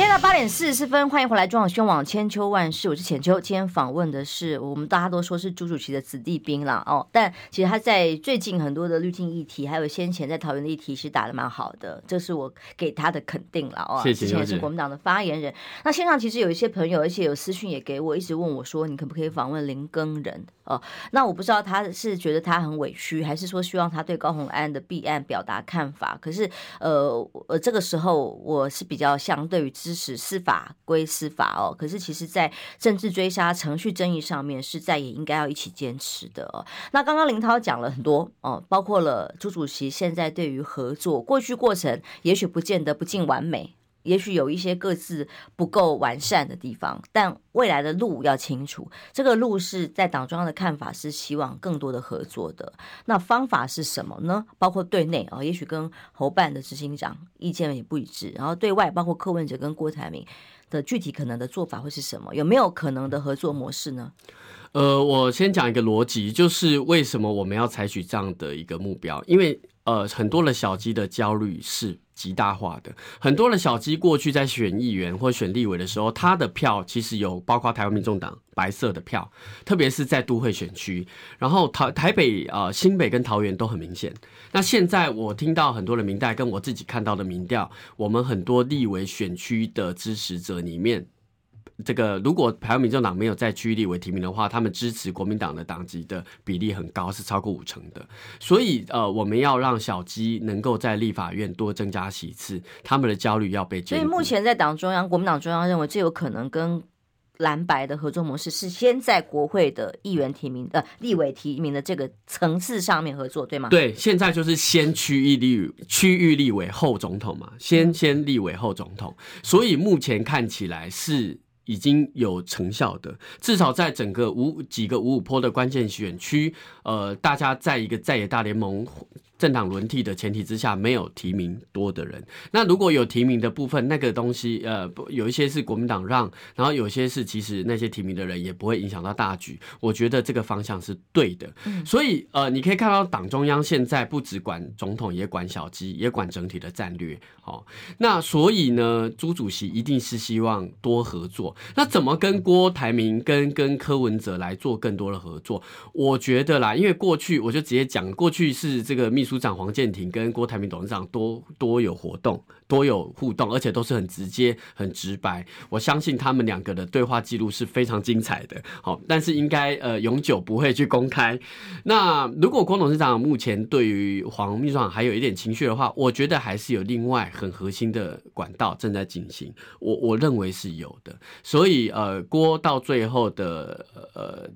C: 现在八点四十四分，欢迎回来，中广新闻网千秋万世，我是浅秋。今天访问的是我们大家都说是朱主席的子弟兵啦哦，但其实他在最近很多的滤镜议题，还有先前在桃园的议题，是打的蛮好的，这是我给他的肯定了哦。谢。谢。之前是国民党的发言人，那线上其实有一些朋友，而且有私讯也给我，一直问我说，你可不可以访问林耕仁？哦，那我不知道他是觉得他很委屈，还是说希望他对高虹安的弊案表达看法。可是，呃，呃，这个时候我是比较相对于支持司法归司法哦。可是，其实，在政治追杀、程序正义上面，是在也应该要一起坚持的哦。那刚刚林涛讲了很多哦，包括了朱主席现在对于合作过去过程，也许不见得不尽完美。也许有一些各自不够完善的地方，但未来的路要清楚。这个路是在党中央的看法是希望更多的合作的。那方法是什么呢？包括对内啊，也许跟侯办的执行长意见也不一致。然后对外，包括柯文哲跟郭台铭的具体可能的做法会是什么？有没有可能的合作模式呢？
B: 呃，我先讲一个逻辑，就是为什么我们要采取这样的一个目标？因为呃，很多的小鸡的焦虑是极大化的。很多的小鸡过去在选议员或选立委的时候，他的票其实有包括台湾民众党白色的票，特别是在都会选区。然后台台北啊、呃、新北跟桃园都很明显。那现在我听到很多的民代，跟我自己看到的民调，我们很多立委选区的支持者里面。这个如果台湾民众党没有在区域立委提名的话，他们支持国民党的党籍的比例很高，是超过五成的。所以呃，我们要让小鸡能够在立法院多增加席次，他们的焦虑要被。所
A: 以目前在党中央，国民党中央认为最有可能跟蓝白的合作模式是先在国会的议员提名、呃、立委提名的这个层次上面合作，对吗？
B: 对，现在就是先区域立区域立委后总统嘛，先先立委后总统。所以目前看起来是。已经有成效的，至少在整个五几个五五坡的关键选区，呃，大家在一个在野大联盟。政党轮替的前提之下，没有提名多的人。那如果有提名的部分，那个东西，呃，有一些是国民党让，然后有些是其实那些提名的人也不会影响到大局。我觉得这个方向是对的。嗯。所以，呃，你可以看到党中央现在不只管总统，也管小鸡，也管整体的战略。好，那所以呢，朱主席一定是希望多合作。那怎么跟郭台铭跟跟柯文哲来做更多的合作？我觉得啦，因为过去我就直接讲，过去是这个秘书。书长黄建庭跟郭台铭董事长多多有活动，多有互动，而且都是很直接、很直白。我相信他们两个的对话记录是非常精彩的。好，但是应该呃永久不会去公开。那如果郭董事长目前对于黄秘书长还有一点情绪的话，我觉得还是有另外很核心的管道正在进行。我我认为是有的。所以呃，郭到最后的呃。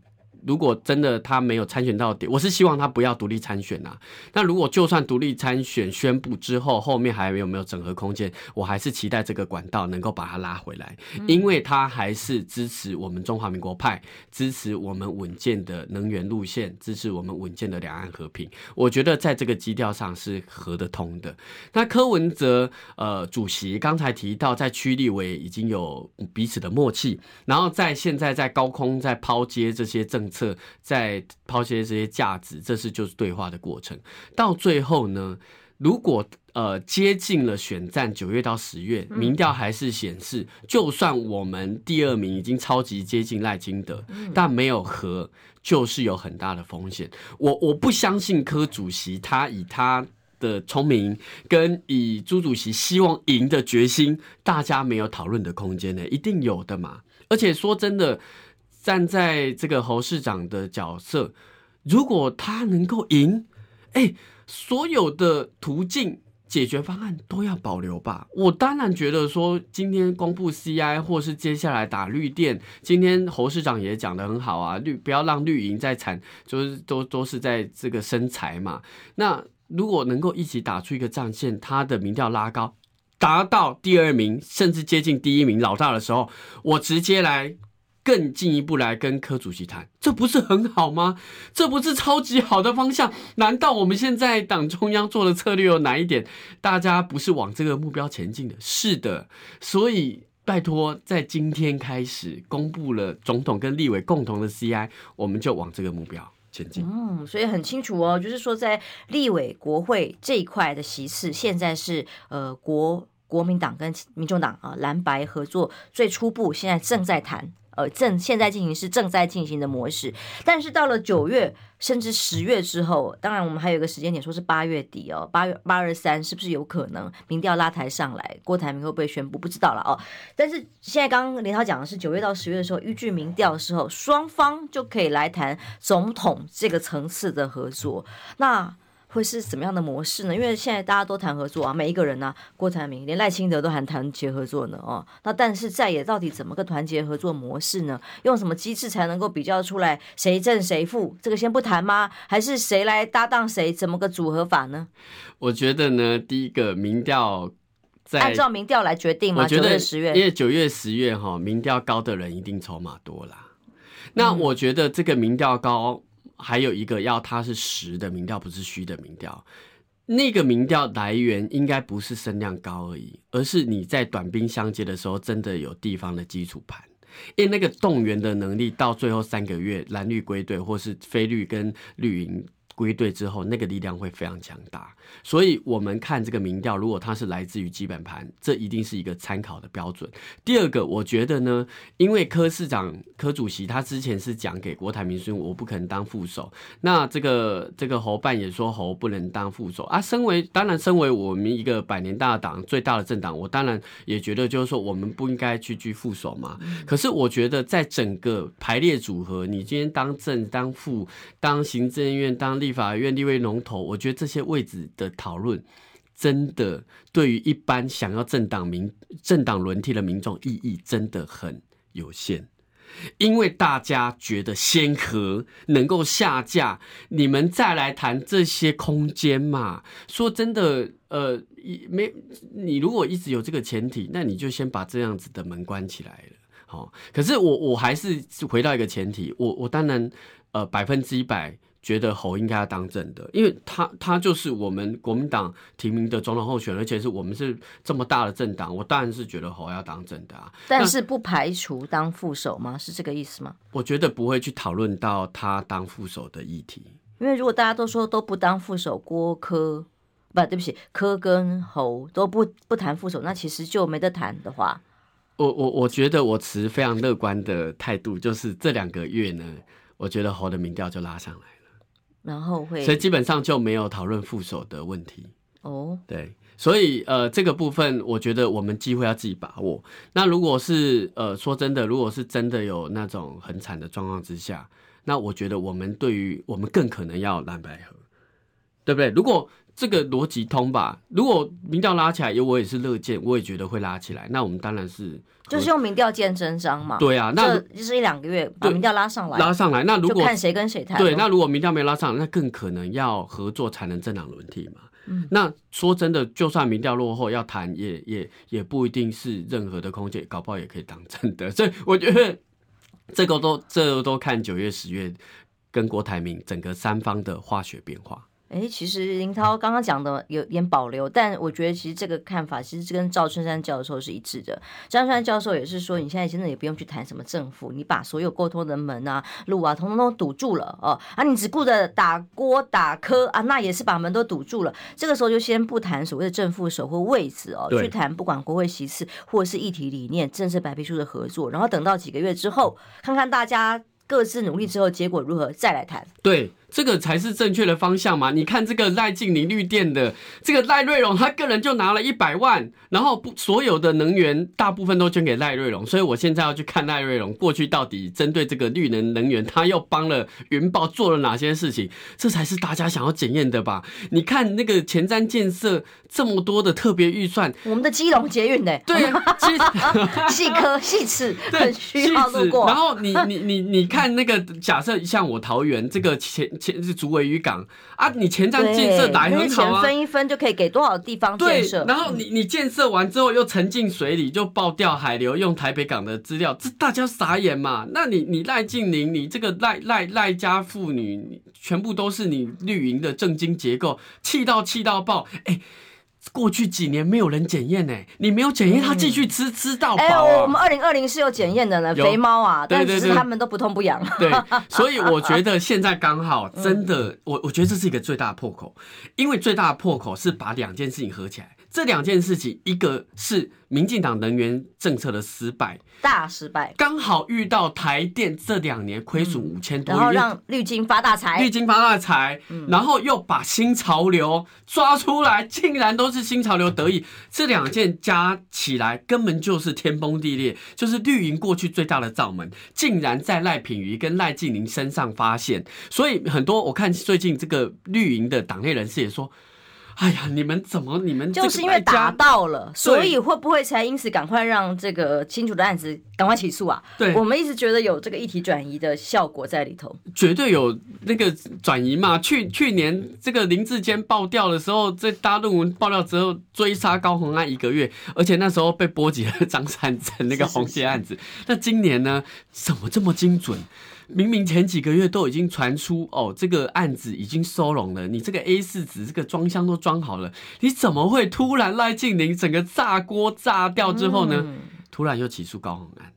B: 如果真的他没有参选到底，我是希望他不要独立参选呐、啊。那如果就算独立参选宣布之后，后面还有没有整合空间？我还是期待这个管道能够把他拉回来，因为他还是支持我们中华民国派，支持我们稳健的能源路线，支持我们稳健的两岸和平。我觉得在这个基调上是合得通的。那柯文哲呃主席刚才提到，在区立委已经有彼此的默契，然后在现在在高空在抛接这些政。策在抛弃这些价值，这是就是对话的过程。到最后呢，如果呃接近了选战九月到十月，民调还是显示，就算我们第二名已经超级接近赖金德，但没有和，就是有很大的风险。我我不相信柯主席他以他的聪明跟以朱主席希望赢的决心，大家没有讨论的空间呢，一定有的嘛。而且说真的。站在这个侯市长的角色，如果他能够赢，哎，所有的途径解决方案都要保留吧。我当然觉得说，今天公布 CI 或是接下来打绿电，今天侯市长也讲得很好啊，绿不要让绿营在产，就是都都是在这个生财嘛。那如果能够一起打出一个战线，他的民调拉高，达到第二名，甚至接近第一名老大的时候，我直接来。更进一步来跟柯主席谈，这不是很好吗？这不是超级好的方向？难道我们现在党中央做的策略有哪一点，大家不是往这个目标前进的？是的，所以拜托，在今天开始公布了总统跟立委共同的 CI，我们就往这个目标前进。
A: 嗯，所以很清楚哦，就是说在立委国会这一块的席次，现在是呃国国民党跟民众党啊蓝白合作最初步，现在正在谈。呃，正现在进行是正在进行的模式，但是到了九月甚至十月之后，当然我们还有一个时间点，说是八月底哦，八月八二三是不是有可能民调拉抬上来？郭台铭会不会宣布？不知道了哦。但是现在刚刚林涛讲的是九月到十月的时候，依据民调的时候，双方就可以来谈总统这个层次的合作。那。会是怎么样的模式呢？因为现在大家都谈合作啊，每一个人呢、啊，郭台铭连赖清德都还谈结合作呢哦。那但是在野到底怎么个团结合作模式呢？用什么机制才能够比较出来谁正谁负？这个先不谈吗？还是谁来搭档谁？怎么个组合法呢？
B: 我觉得呢，第一个民调在
A: 按照民调来决定吗？
B: 我觉得
A: 十月，
B: 因为九月十月哈，民调高的人一定筹码多啦。那我觉得这个民调高。还有一个要它是实的民调，不是虚的民调。那个民调来源应该不是声量高而已，而是你在短兵相接的时候，真的有地方的基础盘，因为那个动员的能力到最后三个月蓝绿归队，或是非绿跟绿营。归队之后，那个力量会非常强大，所以我们看这个民调，如果它是来自于基本盘，这一定是一个参考的标准。第二个，我觉得呢，因为柯市长、柯主席他之前是讲给郭台铭说，我不可能当副手。那这个这个侯办也说侯不能当副手啊。身为当然，身为我们一个百年大党最大的政党，我当然也觉得就是说，我们不应该去居副手嘛。可是我觉得在整个排列组合，你今天当正、当副、当行政院、当。立法院立委龙头，我觉得这些位置的讨论，真的对于一般想要政党民政党轮替的民众意义真的很有限，因为大家觉得先和能够下架，你们再来谈这些空间嘛。说真的，呃，没你如果一直有这个前提，那你就先把这样子的门关起来了。好，可是我我还是回到一个前提，我我当然呃百分之一百。觉得侯应该要当正的，因为他他就是我们国民党提名的总统候选人，而且是我们是这么大的政党，我当然是觉得侯要当正的啊。
A: 但是不排除当副手吗？是这个意思吗？
B: 我觉得不会去讨论到他当副手的议题，
A: 因为如果大家都说都不当副手，郭科不对不起，柯跟侯都不不谈副手，那其实就没得谈的话，
B: 我我我觉得我持非常乐观的态度，就是这两个月呢，我觉得侯的民调就拉上来。
A: 然后会，
B: 所以基本上就没有讨论副手的问题。
A: 哦，
B: 对，所以呃，这个部分我觉得我们机会要自己把握。那如果是呃，说真的，如果是真的有那种很惨的状况之下，那我觉得我们对于我们更可能要蓝白合，对不对？如果这个逻辑通吧，如果民调拉起来，我也是乐见，我也觉得会拉起来。那我们当然是
A: 就是用民调见真章嘛。
B: 对啊，那
A: 就是一两个月把民调拉上来，
B: 拉上来。那如果
A: 看谁跟谁谈。
B: 对，那如果民调没拉上来，那更可能要合作才能政党轮替嘛。
A: 嗯，
B: 那说真的，就算民调落后要谈，也也也不一定是任何的空间，搞不好也可以当真的。所以我觉得这个都这个都看九月、十月跟郭台铭整个三方的化学变化。
A: 哎，其实林涛刚刚讲的有点保留，但我觉得其实这个看法其实跟赵春山教授是一致的。赵春山教授也是说，你现在真的也不用去谈什么政府，你把所有沟通的门啊、路啊，通通都堵住了哦。啊，你只顾着打锅打磕啊，那也是把门都堵住了。这个时候就先不谈所谓的正副手或位置哦，去谈不管国会席次或者是议题理念、政策白皮书的合作，然后等到几个月之后，看看大家各自努力之后结果如何，再来谈。
B: 对。这个才是正确的方向嘛？你看这个赖静林绿电的这个赖瑞隆，他个人就拿了一百万，然后不所有的能源大部分都捐给赖瑞隆，所以我现在要去看赖瑞隆过去到底针对这个绿能能源，他又帮了云豹做了哪些事情？这才是大家想要检验的吧？你看那个前瞻建设这么多的特别预算，
A: 我们的基隆捷运的
B: 对，细
A: 科细齿很需要路过。
B: 然后你你你你看那个假设像我桃园这个前。前是竹围渔港啊，你前站建设来很好啊，
A: 分一分就可以给多少地方建设。
B: 对，然后你你建设完之后又沉进水里，就爆掉海流，用台北港的资料，这大家傻眼嘛？那你你赖静玲，你这个赖赖赖家妇女，全部都是你绿营的政经结构，气到气到爆，哎。过去几年没有人检验呢，你没有检验，他继续吃吃到饱。哎，
A: 我们二零二零是有检验的呢，肥猫啊，但只是他们都不痛不痒。
B: 对，所以我觉得现在刚好，真的，我我觉得这是一个最大的破口，因为最大的破口是把两件事情合起来。这两件事情，一个是民进党能源政策的失败，
A: 大失败，
B: 刚好遇到台电这两年亏损五千多亿，
A: 然后让绿金发大财，
B: 绿金发大财，然后又把新潮流抓出来，竟然都是新潮流得意，这两件加起来根本就是天崩地裂，就是绿营过去最大的罩门，竟然在赖品妤跟赖静玲身上发现，所以很多我看最近这个绿营的党内人士也说。哎呀，你们怎么？你们
A: 就是因为打到了，所以会不会才因此赶快让这个清楚的案子赶快起诉啊？
B: 对，
A: 我们一直觉得有这个议题转移的效果在里头，
B: 绝对有那个转移嘛。去去年这个林志坚爆掉的时候，这大论文爆料之后追杀高洪安一个月，而且那时候被波及了张三成那个红线案子。那今年呢，怎么这么精准？明明前几个月都已经传出哦，这个案子已经收拢了，你这个 A 四纸这个装箱都装好了，你怎么会突然赖静玲整个炸锅炸掉之后呢？嗯、突然又起诉高虹安，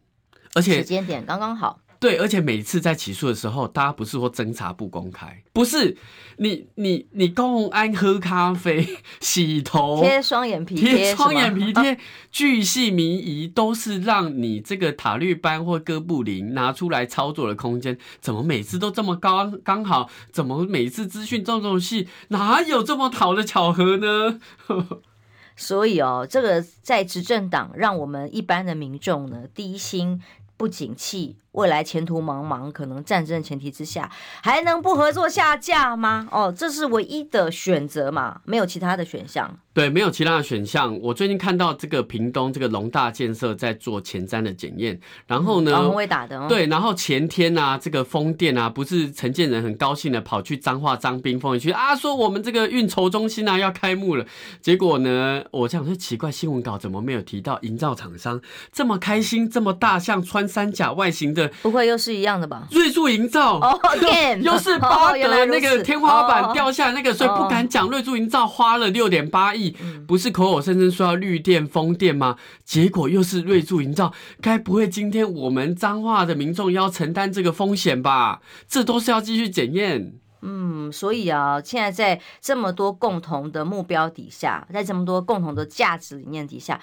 B: 而且
A: 时间点刚刚好。
B: 对，而且每次在起诉的时候，大家不是说侦查不公开，不是你你你高虹安喝咖啡、洗头、
A: 贴双眼皮
B: 贴、双眼皮贴，巨细靡遗，都是让你这个塔绿班或哥布林拿出来操作的空间。怎么每次都这么高刚好？怎么每次资讯这种戏？哪有这么好的巧合呢？
A: 所以哦，这个在执政党让我们一般的民众呢低薪不景气。未来前途茫茫，可能战争前提之下，还能不合作下架吗？哦，这是唯一的选择嘛，没有其他的选项。
B: 对，没有其他的选项。我最近看到这个屏东这个龙大建设在做前瞻的检验，然后呢，
A: 很会打的哦。
B: 对，然后前天啊，这个风电啊，不是陈建仁很高兴的跑去彰化彰滨风园区啊，说我们这个运筹中心啊要开幕了。结果呢，我想说奇怪，新闻稿怎么没有提到营造厂商这么开心，这么大像穿山甲外形的？
A: 不会又是一样的吧？
B: 瑞筑营造
A: 哦
B: 又是八德那个天花板掉下来那个，所以不敢讲。瑞筑营造花了六点八亿，不是口口声声说要绿电风电吗？结果又是瑞筑营造，该不会今天我们彰化的民众要承担这个风险吧？这都是要继续检验。
A: 嗯，所以啊，现在在这么多共同的目标底下，在这么多共同的价值理念底下。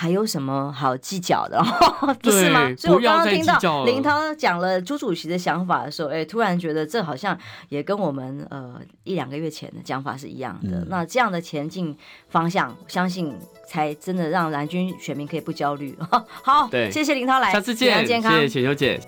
A: 还有什么好计较的？不是吗？所以我刚刚听到林涛讲了朱主席的想法的时候，哎，突然觉得这好像也跟我们呃一两个月前的讲法是一样的。嗯、那这样的前进方向，相信才真的让蓝军选民可以不焦虑。好，
B: 对，
A: 谢谢林涛来，
B: 下次见，谢谢浅秋姐。